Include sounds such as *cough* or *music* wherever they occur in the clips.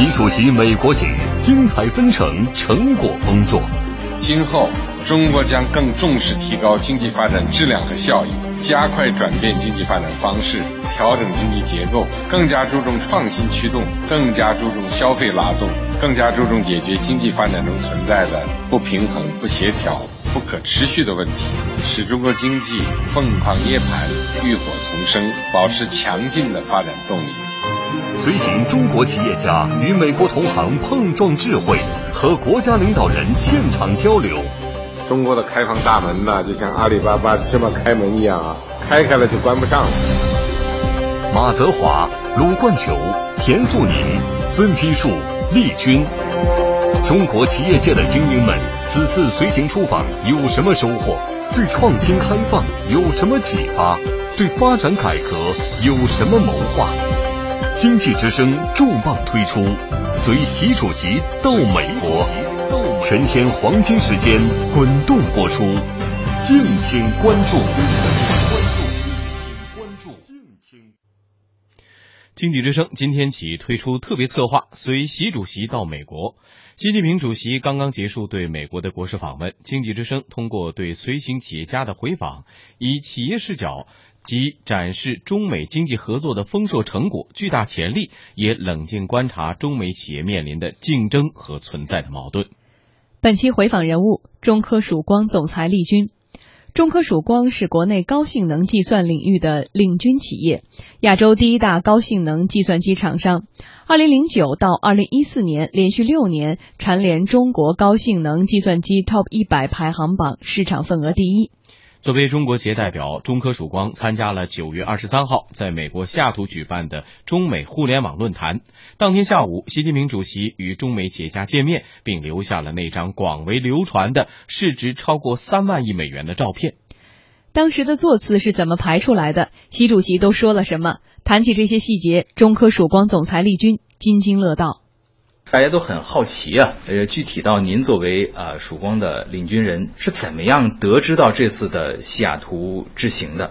习主席美国行，精彩纷呈，成果丰硕。今后，中国将更重视提高经济发展质量和效益，加快转变经济发展方式，调整经济结构，更加注重创新驱动，更加注重消费拉动，更加注重解决经济发展中存在的不平衡、不协调、不可持续的问题，使中国经济凤凰涅槃、浴火重生，保持强劲的发展动力。随行中国企业家与美国同行碰撞智慧，和国家领导人现场交流。中国的开放大门呢，就像阿里巴巴这么开门一样啊，开开了就关不上了。马泽华、鲁冠球、田富宁、孙丕树、丽君，中国企业界的精英们，此次随行出访有什么收获？对创新开放有什么启发？对发展改革有什么谋划？经济之声重磅推出，随习主席到美国，全天黄金时间滚动播出，敬请关注。敬请关注。敬请。经济之声今天起推出特别策划，随习主席到美国。习近平主席刚刚结束对美国的国事访问，经济之声通过对随行企业家的回访，以企业视角。即展示中美经济合作的丰硕成果、巨大潜力，也冷静观察中美企业面临的竞争和存在的矛盾。本期回访人物：中科曙光总裁厉军。中科曙光是国内高性能计算领域的领军企业，亚洲第一大高性能计算机厂商。二零零九到二零一四年，连续六年蝉联中国高性能计算机 TOP 一百排行榜市场份额第一。作为中国企业代表，中科曙光参加了九月二十三号在美国西雅图举办的中美互联网论坛。当天下午，习近平主席与中美企业家见面，并留下了那张广为流传的市值超过三万亿美元的照片。当时的座次是怎么排出来的？习主席都说了什么？谈起这些细节，中科曙光总裁厉军津津乐道。大家都很好奇啊，呃，具体到您作为啊曙光的领军人是怎么样得知到这次的西雅图之行的？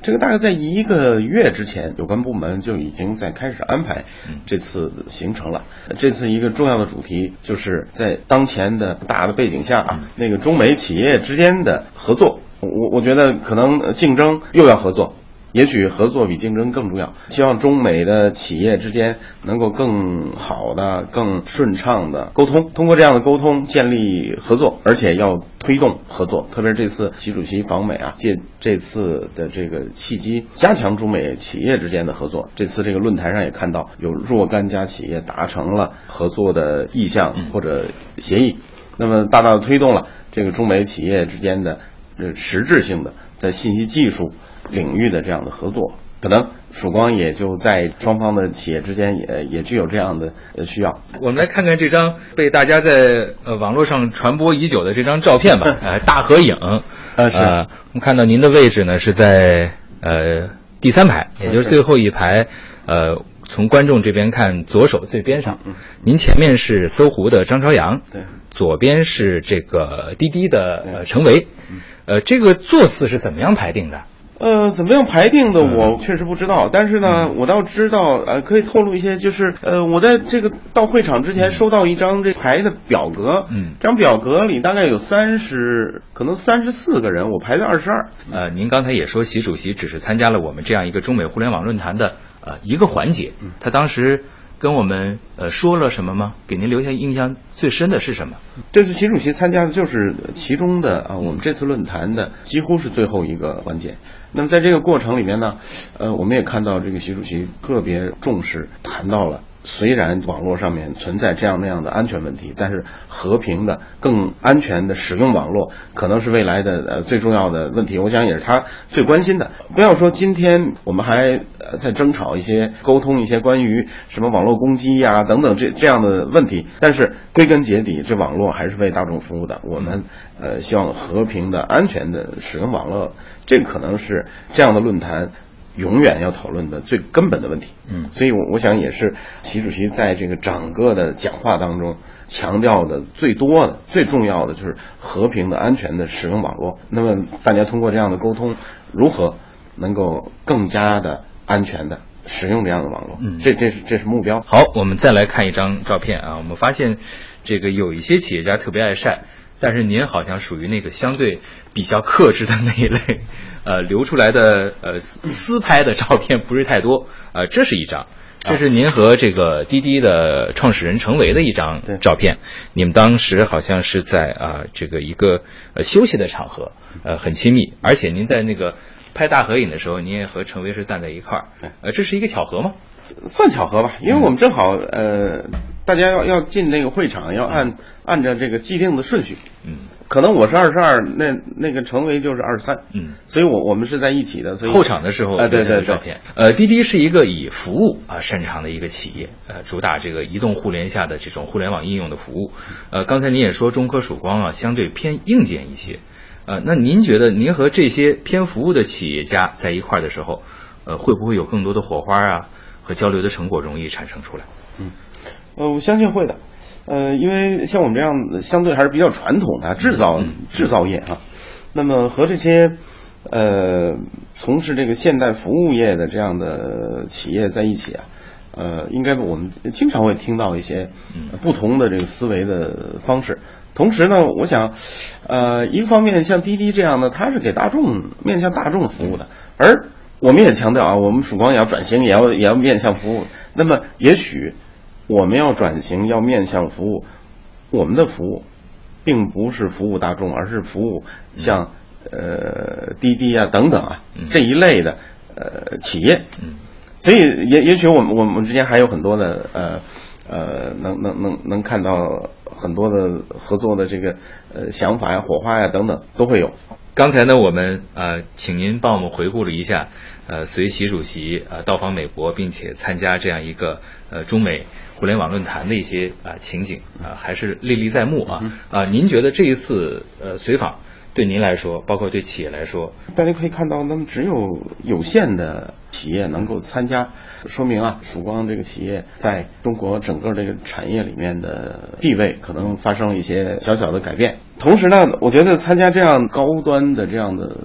这个大概在一个月之前，有关部门就已经在开始安排这次行程了。这次一个重要的主题就是在当前的大的背景下啊，那个中美企业之间的合作，我我觉得可能竞争又要合作。也许合作比竞争更重要。希望中美的企业之间能够更好的、更顺畅的沟通，通过这样的沟通建立合作，而且要推动合作。特别是这次习主席访美啊，借这次的这个契机，加强中美企业之间的合作。这次这个论坛上也看到有若干家企业达成了合作的意向或者协议，那么大大的推动了这个中美企业之间的呃实质性的在信息技术。领域的这样的合作，可能曙光也就在双方的企业之间也也具有这样的需要。我们来看看这张被大家在呃网络上传播已久的这张照片吧，*laughs* 呃，大合影。呃，是。我们看到您的位置呢是在呃第三排，也就是最后一排。呃，从观众这边看，左手最边上，您前面是搜狐的张朝阳，对，左边是这个滴滴的呃程维。呃，这个座次是怎么样排定的？呃，怎么样排定的？我确实不知道，但是呢，我倒知道，呃，可以透露一些，就是呃，我在这个到会场之前收到一张这排的表格，嗯，这张表格里大概有三十，可能三十四个人，我排在二十二。呃，您刚才也说，习主席只是参加了我们这样一个中美互联网论坛的呃一个环节，他当时。跟我们呃说了什么吗？给您留下印象最深的是什么？这次习主席参加的就是其中的啊，我们这次论坛的几乎是最后一个环节。那么在这个过程里面呢，呃，我们也看到这个习主席特别重视，谈到了。虽然网络上面存在这样那样的安全问题，但是和平的、更安全的使用网络，可能是未来的呃最重要的问题。我想也是他最关心的。不要说今天我们还呃在争吵一些、沟通一些关于什么网络攻击呀等等这这样的问题，但是归根结底，这网络还是为大众服务的。我们呃希望和平的、安全的使用网络，这可能是这样的论坛。永远要讨论的最根本的问题，嗯，所以，我我想也是习主席在这个整个的讲话当中强调的最多的、最重要的就是和平的、安全的使用网络。那么，大家通过这样的沟通，如何能够更加的安全的使用这样的网络。嗯这这是这是目标。好，我们再来看一张照片啊，我们发现这个有一些企业家特别爱晒，但是您好像属于那个相对比较克制的那一类，*laughs* 呃，留出来的呃私私拍的照片不是太多，呃，这是一张。这是您和这个滴滴的创始人程维的一张照片，你们当时好像是在啊、这个一个呃休息的场合，呃很亲密，而且您在那个拍大合影的时候，您也和程维是站在一块儿，呃，这是一个巧合吗？算巧合吧，因为我们正好呃，大家要要进那个会场，要按按照这个既定的顺序，嗯可能我是二十二，那那个程维就是二十三，嗯。所以我我们是在一起的，所以后场的时候啊，对对对，照片。呃，滴滴是一个以服务啊擅长的一个企业，呃，主打这个移动互联下的这种互联网应用的服务。呃，刚才您也说中科曙光啊，相对偏硬件一些。呃，那您觉得您和这些偏服务的企业家在一块儿的时候，呃，会不会有更多的火花啊和交流的成果容易产生出来？嗯呃，我相信会的。呃，因为像我们这样相对还是比较传统的制造制造业啊，那么和这些呃从事这个现代服务业的这样的企业在一起啊，呃，应该我们经常会听到一些呃不同的这个思维的方式。同时呢，我想，呃，一个方面像滴滴这样的，它是给大众面向大众服务的，而我们也强调啊，我们曙光也要转型，也要也要面向服务。那么也许我们要转型，要面向服务，我们的服务并不是服务大众，而是服务像呃滴滴啊等等啊嗯这一类的呃企业。嗯所以也也许我们我们之间还有很多的呃呃能能能能看到很多的合作的这个呃想法呀、火花呀等等都会有。刚才呢，我们呃，请您帮我们回顾了一下，呃，随习主席呃到访美国，并且参加这样一个呃中美互联网论坛的一些啊、情景啊、还是历历在目啊啊、您觉得这一次呃随访对您来说，包括对企业来说，大家可以看到，那么只有有限的企业能够参加，说明啊，曙光这个企业在中国整个这个产业里面的地位可能发生了一些小小的改变。同时呢，我觉得参加这样高端的这样的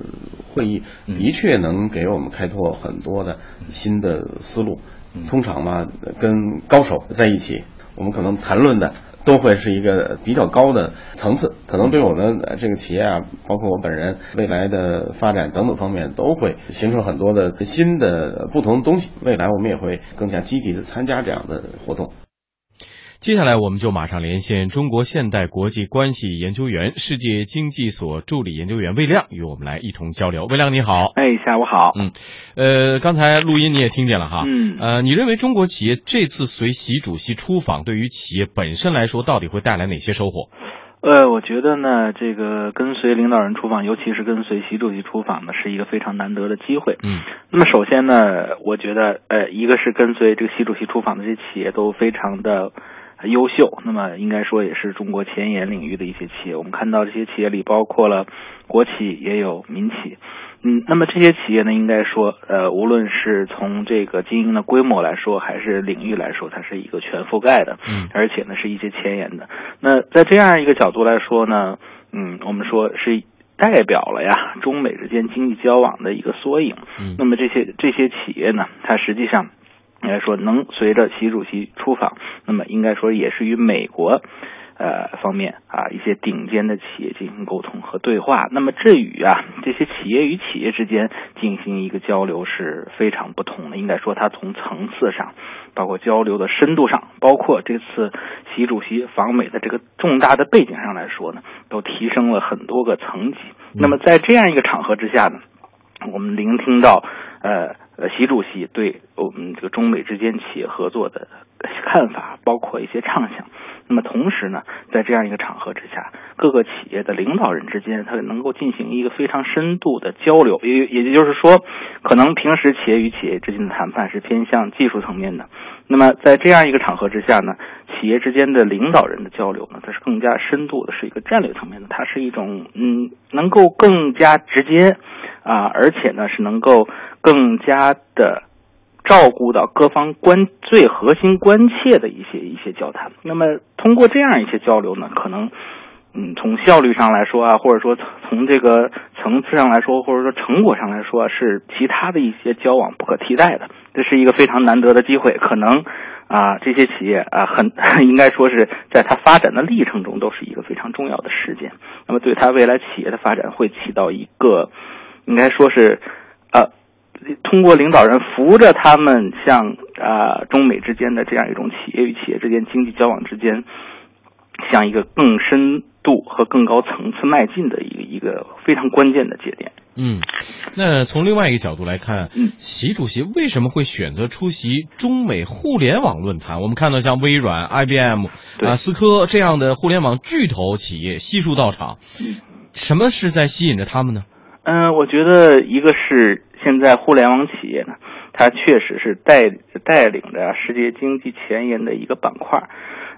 会议，的确能给我们开拓很多的新的思路。通常嘛，跟高手在一起，我们可能谈论的都会是一个比较高的层次，可能对我们呃这个企业啊，包括我本人未来的发展等等方面，都会形成很多的新的不同的东西。未来我们也会更加积极的参加这样的活动。接下来，我们就马上连线中国现代国际关系研究员、世界经济所助理研究员魏亮，与我们来一同交流。魏亮，你好。哎，下午好。嗯，呃，刚才录音你也听见了哈。嗯呃，你认为中国企业这次随习主席出访，对于企业本身来说，到底会带来哪些收获？呃，我觉得呢，这个跟随领导人出访，尤其是跟随习主席出访呢，是一个非常难得的机会。嗯那么首先呢，我觉得呃，一个是跟随这个习主席出访的这些企业都非常的呃优秀，那么应该说也是中国前沿领域的一些企业。我们看到这些企业里包括了国企，也有民企。嗯，那么这些企业呢，应该说，呃，无论是从这个经营的规模来说，还是领域来说，它是一个全覆盖的，嗯而且呢是一些前沿的。那在这样一个角度来说呢，嗯，我们说是代表了呀中美之间经济交往的一个缩影。嗯那么这些这些企业呢，它实际上应该说能随着习主席出访，那么应该说也是与美国。呃，方面啊，一些顶尖的企业进行沟通和对话。那么，这与啊，这些企业与企业之间进行一个交流是非常不同的。应该说，它从层次上，包括交流的深度上，包括这次习主席访美的这个重大的背景上来说呢，都提升了很多个层级。那么，在这样一个场合之下呢，我们聆听到呃习主席对我们这个中美之间企业合作的看法，包括一些畅想。那么同时呢，在这样一个场合之下，各个企业的领导人之间，他能够进行一个非常深度的交流，也也就是说，可能平时企业与企业之间的谈判是偏向技术层面的，那么在这样一个场合之下呢，企业之间的领导人的交流呢，它是更加深度的，是一个战略层面的，它是一种嗯，能够更加直接啊，而且呢是能够更加的。照顾到各方关最核心关切的一些一些交谈，那么通过这样一些交流呢，可能，嗯，从效率上来说啊，或者说从这个层次上来说，或者说成果上来说，是其他的一些交往不可替代的。这是一个非常难得的机会，可能啊这些企业啊很 *laughs* 应该说是在它发展的历程中都是一个非常重要的事件，那么对它未来企业的发展会起到一个应该说是通过领导人扶着他们向啊中美之间的这样一种企业与企业之间经济交往之间向一个更深度和更高层次迈进的一个一个非常关键的节点。嗯，那从另外一个角度来看，嗯，习主席为什么会选择出席中美互联网论坛？我们看到像微软、IBM 对啊、思科这样的互联网巨头企业悉数到场，嗯什么是在吸引着他们呢？嗯，我觉得一个是现在互联网企业呢，它确实是带带领着世界经济前沿的一个板块。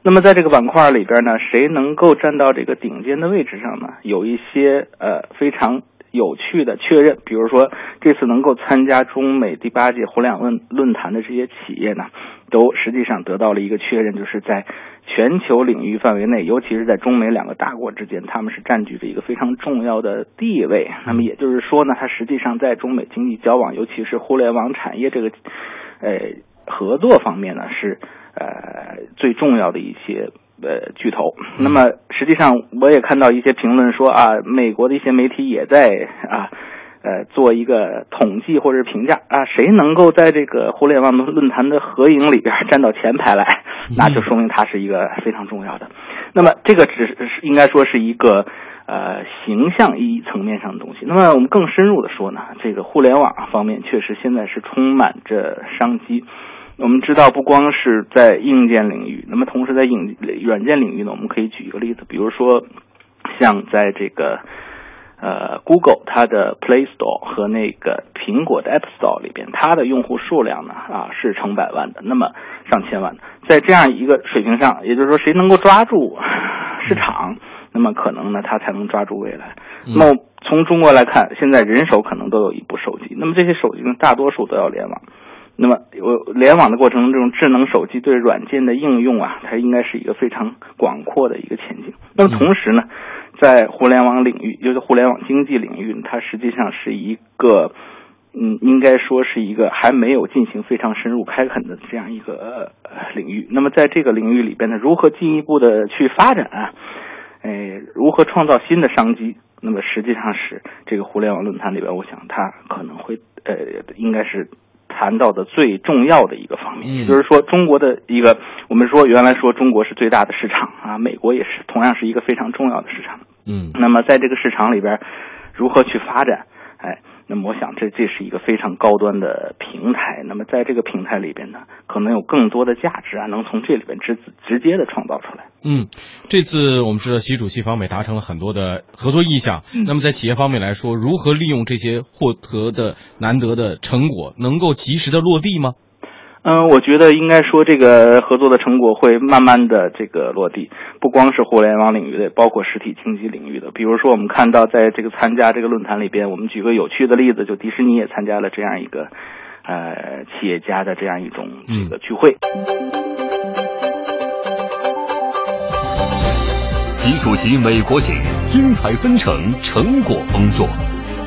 那么在这个板块里边呢，谁能够站到这个顶尖的位置上呢？有一些呃非常有趣的确认，比如说这次能够参加中美第八届互联网论论坛的这些企业呢，都实际上得到了一个确认，就是在全球领域范围内，尤其是在中美两个大国之间，他们是占据着一个非常重要的地位。那么也就是说呢，它实际上在中美经济交往，尤其是互联网产业这个呃合作方面呢，是呃最重要的一些呃巨头。那么实际上我也看到一些评论说啊，美国的一些媒体也在啊。呃，做一个统计或者是评价啊，谁能够在这个互联网论坛的合影里边站到前排来，*laughs* 那就说明它是一个非常重要的。那么这个只是应该说是一个呃形象意义层面上的东西。那么我们更深入的说呢，这个互联网方面确实现在是充满着商机。我们知道，不光是在硬件领域，那么同时在硬软件领域呢，我们可以举一个例子，比如说像在这个。呃，Google 它的 Play Store 和那个苹果的 App Store 里边，它的用户数量呢啊是成百万的，那么上千万的，在这样一个水平上，也就是说，谁能够抓住市场，那么可能呢，它才能抓住未来。那么从中国来看，现在人手可能都有一部手机，那么这些手机呢，大多数都要联网。那么，我联网的过程中，这种智能手机对软件的应用啊，它应该是一个非常广阔的一个前景。那么同时呢，在互联网领域，就是互联网经济领域，它实际上是一个，嗯，应该说是一个还没有进行非常深入开垦的这样一个呃领域。那么在这个领域里边呢，如何进一步的去发展啊？哎，如何创造新的商机？那么实际上是这个互联网论坛里边，我想它可能会呃，应该是。谈到的最重要的一个方面，也就是说，中国的一个，我们说原来说中国是最大的市场啊，美国也是同样是一个非常重要的市场。嗯，那么在这个市场里边，如何去发展？哎，那么我想这这是一个非常高端的平台。那么在这个平台里边呢，可能有更多的价值啊，能从这里边直直接的创造出来。嗯，这次我们知道习主席方面达成了很多的合作意向。嗯、那么在企业方面来说，如何利用这些获得的难得的成果，能够及时的落地吗？嗯，我觉得应该说这个合作的成果会慢慢的这个落地，不光是互联网领域的，包括实体经济领域的。比如说，我们看到在这个参加这个论坛里边，我们举个有趣的例子，就迪士尼也参加了这样一个呃企业家的这样一种这个聚会。习主席美国行，精彩纷呈，成果丰硕。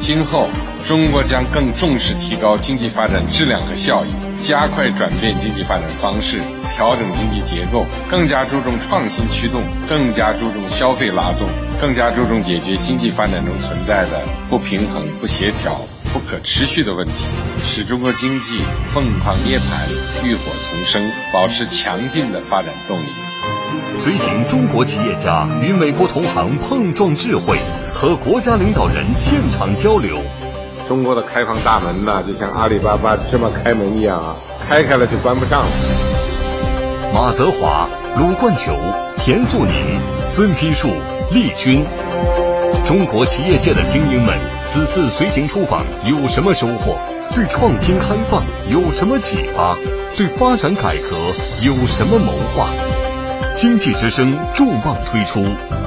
今后，中国将更重视提高经济发展质量和效益，加快转变经济发展方式，调整经济结构，更加注重创新驱动，更加注重消费拉动，更加注重解决经济发展中存在的不平衡、不协调、不可持续的问题，使中国经济凤凰涅槃、浴火重生，保持强劲的发展动力。随行中国企业家与美国同行碰撞智慧，和国家领导人现场交流。中国的开放大门呢，就像阿里巴巴芝麻开门一样啊，开开了就关不上了。马泽华、鲁冠球、田素宁、孙丕树、利军，中国企业界的精英们此次随行出访有什么收获？对创新开放有什么启发？对发展改革有什么谋划？经济之声重磅推出，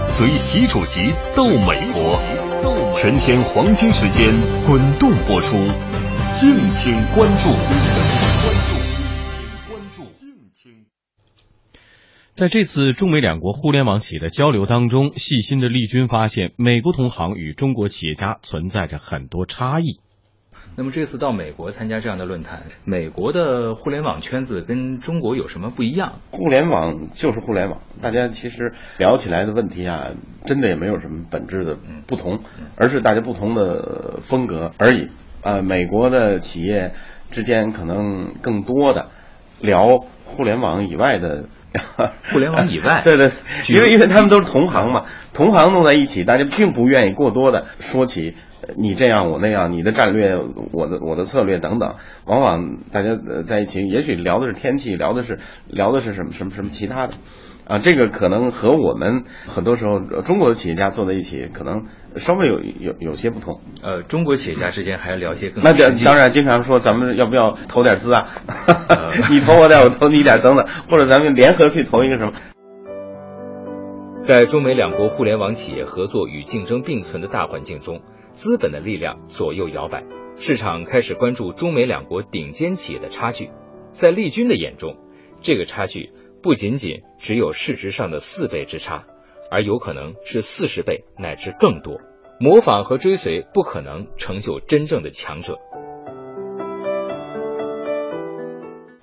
随习主席到美国，全天黄金时间滚动播出，敬请关注。在这次中美两国互联网企业的交流当中，细心的丽君发现，美国同行与中国企业家存在着很多差异。那么这次到美国参加这样的论坛，美国的互联网圈子跟中国有什么不一样？互联网就是互联网，大家其实聊起来的问题啊，真的也没有什么本质的不同，而是大家不同的风格而已。呃，美国的企业之间可能更多的聊互联网以外的。*laughs* 互联网以外，*laughs* 对对，因为因为他们都是同行嘛，同行弄在一起，大家并不愿意过多的说起你这样我那样，你的战略，我的我的策略等等，往往大家在一起，也许聊的是天气，聊的是聊的是什么什么什么其他的。啊，这个可能和我们很多时候中国的企业家坐在一起，可能稍微有有有些不同。呃，中国企业家之间还要聊些更那当然，经常说咱们要不要投点资啊？*laughs* 你投我点，我投你点，等等，或者咱们联合去投一个什么？在中美两国互联网企业合作与竞争并存的大环境中，资本的力量左右摇摆，市场开始关注中美两国顶尖企业的差距。在利军的眼中，这个差距。不仅仅只有市值上的四倍之差，而有可能是四十倍乃至更多。模仿和追随不可能成就真正的强者。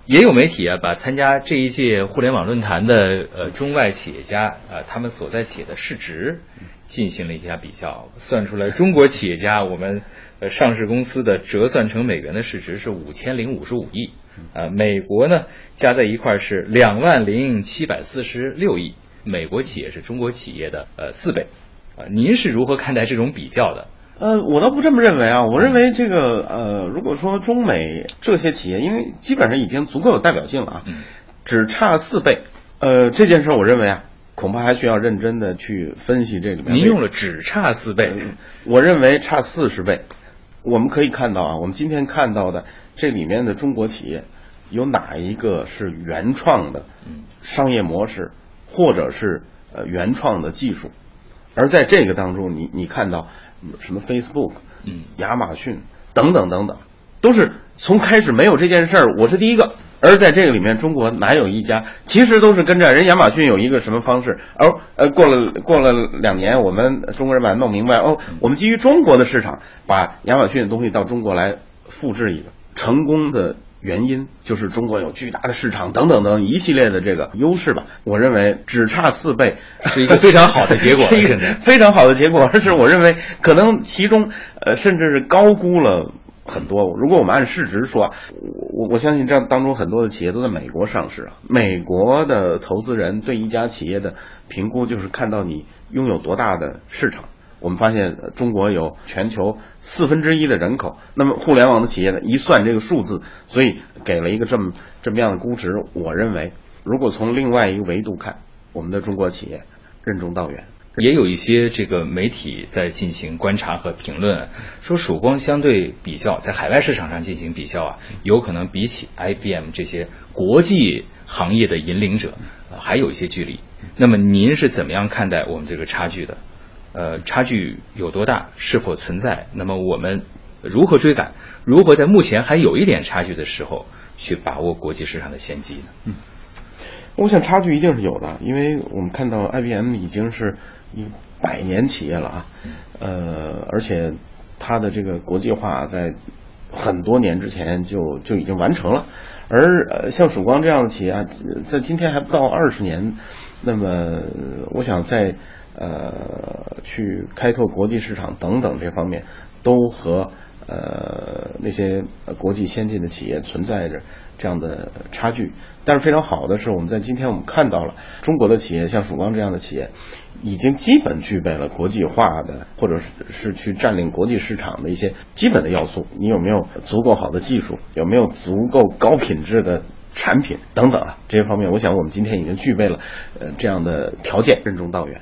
也有媒体啊，把参加这一届互联网论坛的呃中外企业家啊，他们所在企业的市值进行了一下比较，算出来中国企业家我们呃上市公司的折算成美元的市值是五千零五十五亿。呃，美国呢加在一块是两万零七百四十六亿，美国企业是中国企业的呃四倍，啊，您是如何看待这种比较的？呃，我倒不这么认为啊，我认为这个呃，如果说中美这些企业，因为基本上已经足够有代表性了啊，只差四倍，呃，这件事我认为啊，恐怕还需要认真的去分析这里面。您用了只差四倍，我认为差四十倍。我们可以看到啊，我们今天看到的这里面的中国企业，有哪一个是原创的商业模式，或者是呃原创的技术？而在这个当中，你你看到什么 Facebook 嗯、亚马逊等等等等，都是从开始没有这件事儿，我是第一个。而在这个里面，中国哪有一家？其实都是跟着人亚马逊有一个什么方式，而呃过了过了两年，我们中国人把它弄明白哦，我们基于中国的市场，把亚马逊的东西到中国来复制一个成功的原因，就是中国有巨大的市场等等等一系列的这个优势吧。我认为只差四倍是一个 *laughs* *laughs* 非常好的结果，是一个非常好的结果，而是我认为可能其中呃甚至是高估了。很多，如果我们按市值说，我我我相信这当中很多的企业都在美国上市啊。美国的投资人对一家企业的评估就是看到你拥有多大的市场。我们发现中国有全球四分之一的人口，那么互联网的企业呢，一算这个数字，所以给了一个这么这么样的估值。我认为，如果从另外一个维度看，我们的中国企业任重道远。也有一些这个媒体在进行观察和评论，说曙光相对比较在海外市场上进行比较啊，有可能比起 IBM 这些国际行业的引领者，还有一些距离。那么您是怎么样看待我们这个差距的？呃，差距有多大？是否存在？那么我们如何追赶？如何在目前还有一点差距的时候去把握国际市场的先机呢？嗯。我想差距一定是有的，因为我们看到 IBM 已经是一百年企业了啊，呃，而且它的这个国际化在很多年之前就就已经完成了，而呃像曙光这样的企业啊，在今天还不到二十年，那么我想在呃去开拓国际市场等等这方面，都和呃那些国际先进的企业存在着。这样的差距，但是非常好的是，我们在今天我们看到了中国的企业，像曙光这样的企业，已经基本具备了国际化的，或者是是去占领国际市场的一些基本的要素。你有没有足够好的技术？有没有足够高品质的产品？等等啊，这些方面，我想我们今天已经具备了呃这样的条件，任重道远。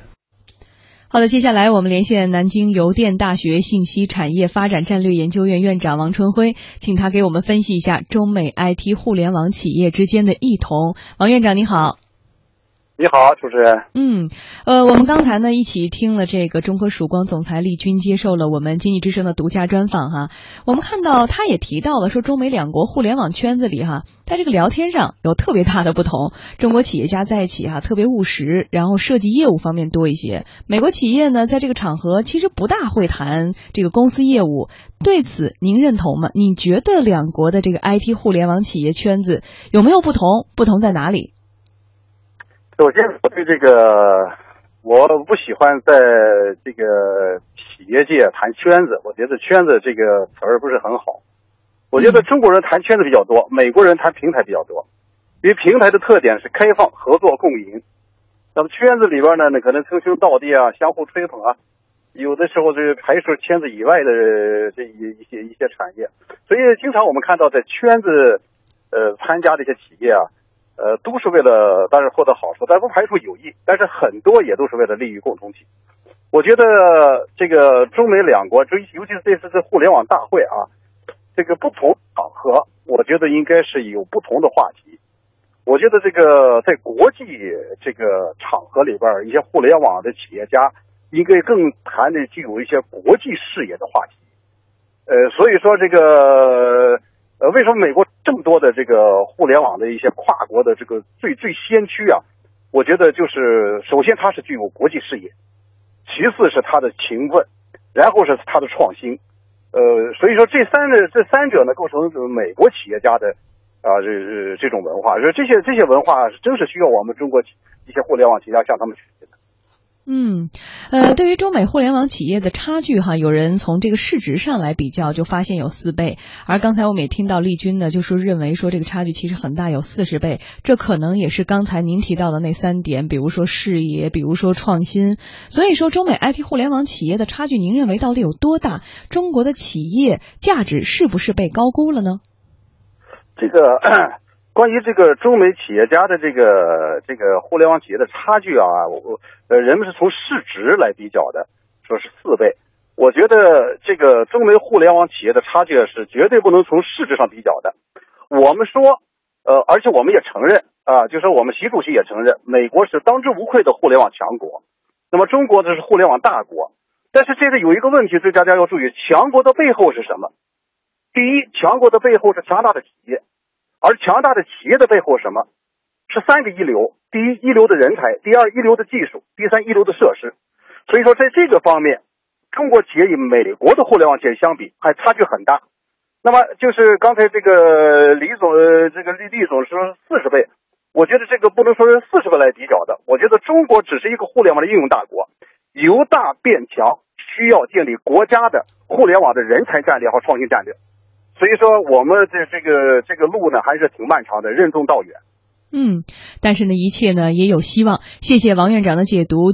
好的，接下来我们连线南京邮电大学信息产业发展战略研究院院长王春辉，请他给我们分析一下中美 IT 互联网企业之间的异同。王院长，您好。你好，主持人。嗯，呃，我们刚才呢一起听了这个中科曙光总裁厉军接受了我们经济之声的独家专访哈。我们看到他也提到了说，中美两国互联网圈子里哈，在这个聊天上有特别大的不同。中国企业家在一起哈特别务实，然后设计业务方面多一些。美国企业呢，在这个场合其实不大会谈这个公司业务。对此您认同吗？你觉得两国的这个 IT 互联网企业圈子有没有不同？不同在哪里？首先，我对这个我不喜欢在这个企业界谈圈子。我觉得“圈子”这个词儿不是很好。我觉得中国人谈圈子比较多，美国人谈平台比较多。因为平台的特点是开放、合作、共赢。那么圈子里边呢，那可能称兄道弟啊，相互吹捧啊，有的时候是排除圈子以外的这一一些一些产业。所以，经常我们看到在圈子呃参加的一些企业啊。呃，都是为了当然获得好处，但不排除有益，但是很多也都是为了利益共同体。我觉得这个中美两国，这尤其是这次这互联网大会啊，这个不同场合，我觉得应该是有不同的话题。我觉得这个在国际这个场合里边，一些互联网的企业家应该更谈的具有一些国际视野的话题。呃，所以说这个。呃，为什么美国这么多的这个互联网的一些跨国的这个最最先驱啊？我觉得就是首先它是具有国际视野，其次是它的勤奋，然后是它的创新。呃，所以说这三个这三者呢，构成美国企业家的啊这这种文化，这些这些文化真是需要我们中国一些互联网企业家向他们学习的。嗯，呃，对于中美互联网企业的差距哈，有人从这个市值上来比较，就发现有四倍。而刚才我们也听到丽君呢，就是认为说这个差距其实很大，有四十倍。这可能也是刚才您提到的那三点，比如说视野，比如说创新。所以说，中美 IT 互联网企业的差距，您认为到底有多大？中国的企业价值是不是被高估了呢？这个。关于这个中美企业家的这个这个互联网企业的差距啊，我呃人们是从市值来比较的，说是四倍。我觉得这个中美互联网企业的差距是绝对不能从市值上比较的。我们说，呃，而且我们也承认啊，就是我们习主席也承认，美国是当之无愧的互联网强国，那么中国这是互联网大国。但是这个有一个问题，对大家要注意，强国的背后是什么？第一，强国的背后是强大的企业。而强大的企业的背后什么？是三个一流：第一，一流的人才；第二，一流的技术；第三，一流的设施。所以说，在这个方面，中国企业与美国的互联网企业相比，还差距很大。那么，就是刚才这个李总，这个李李总说四十倍，我觉得这个不能说是四十倍来比较的。我觉得中国只是一个互联网的应用大国，由大变强需要建立国家的互联网的人才战略和创新战略。所以说，我们的这个这个路呢，还是挺漫长的，任重道远。嗯，但是呢，一切呢也有希望。谢谢王院长的解读。